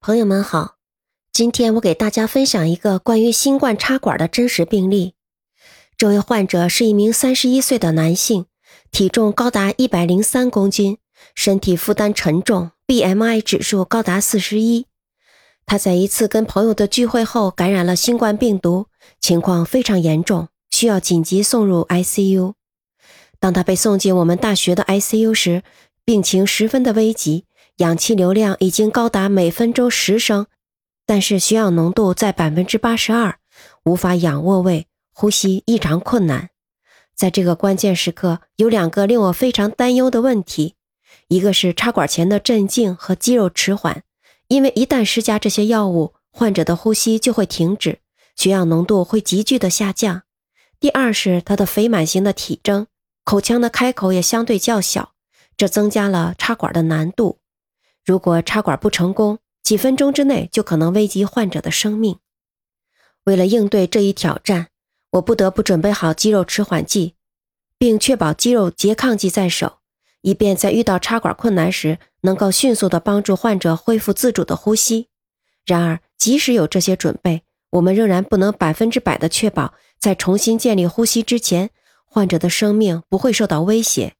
朋友们好，今天我给大家分享一个关于新冠插管的真实病例。这位患者是一名三十一岁的男性，体重高达一百零三公斤，身体负担沉重，BMI 指数高达四十一。他在一次跟朋友的聚会后感染了新冠病毒，情况非常严重，需要紧急送入 ICU。当他被送进我们大学的 ICU 时，病情十分的危急。氧气流量已经高达每分钟十升，但是血氧浓度在百分之八十二，无法仰卧位，呼吸异常困难。在这个关键时刻，有两个令我非常担忧的问题：一个是插管前的镇静和肌肉迟缓，因为一旦施加这些药物，患者的呼吸就会停止，血氧浓度会急剧的下降；第二是他的肥满型的体征，口腔的开口也相对较小，这增加了插管的难度。如果插管不成功，几分钟之内就可能危及患者的生命。为了应对这一挑战，我不得不准备好肌肉迟缓剂，并确保肌肉拮抗剂在手，以便在遇到插管困难时，能够迅速地帮助患者恢复自主的呼吸。然而，即使有这些准备，我们仍然不能百分之百地确保，在重新建立呼吸之前，患者的生命不会受到威胁。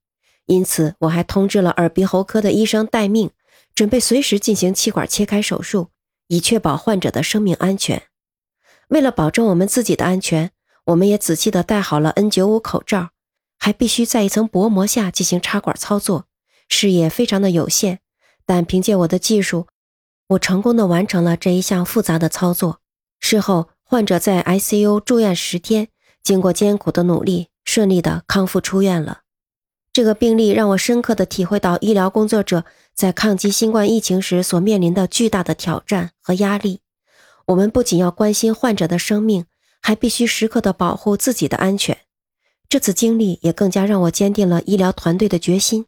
因此，我还通知了耳鼻喉科的医生待命。准备随时进行气管切开手术，以确保患者的生命安全。为了保证我们自己的安全，我们也仔细地戴好了 N95 口罩，还必须在一层薄膜下进行插管操作，视野非常的有限。但凭借我的技术，我成功的完成了这一项复杂的操作。事后，患者在 ICU 住院十天，经过艰苦的努力，顺利的康复出院了。这个病例让我深刻的体会到医疗工作者在抗击新冠疫情时所面临的巨大的挑战和压力。我们不仅要关心患者的生命，还必须时刻的保护自己的安全。这次经历也更加让我坚定了医疗团队的决心。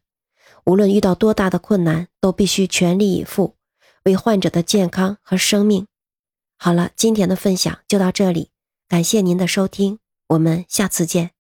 无论遇到多大的困难，都必须全力以赴，为患者的健康和生命。好了，今天的分享就到这里，感谢您的收听，我们下次见。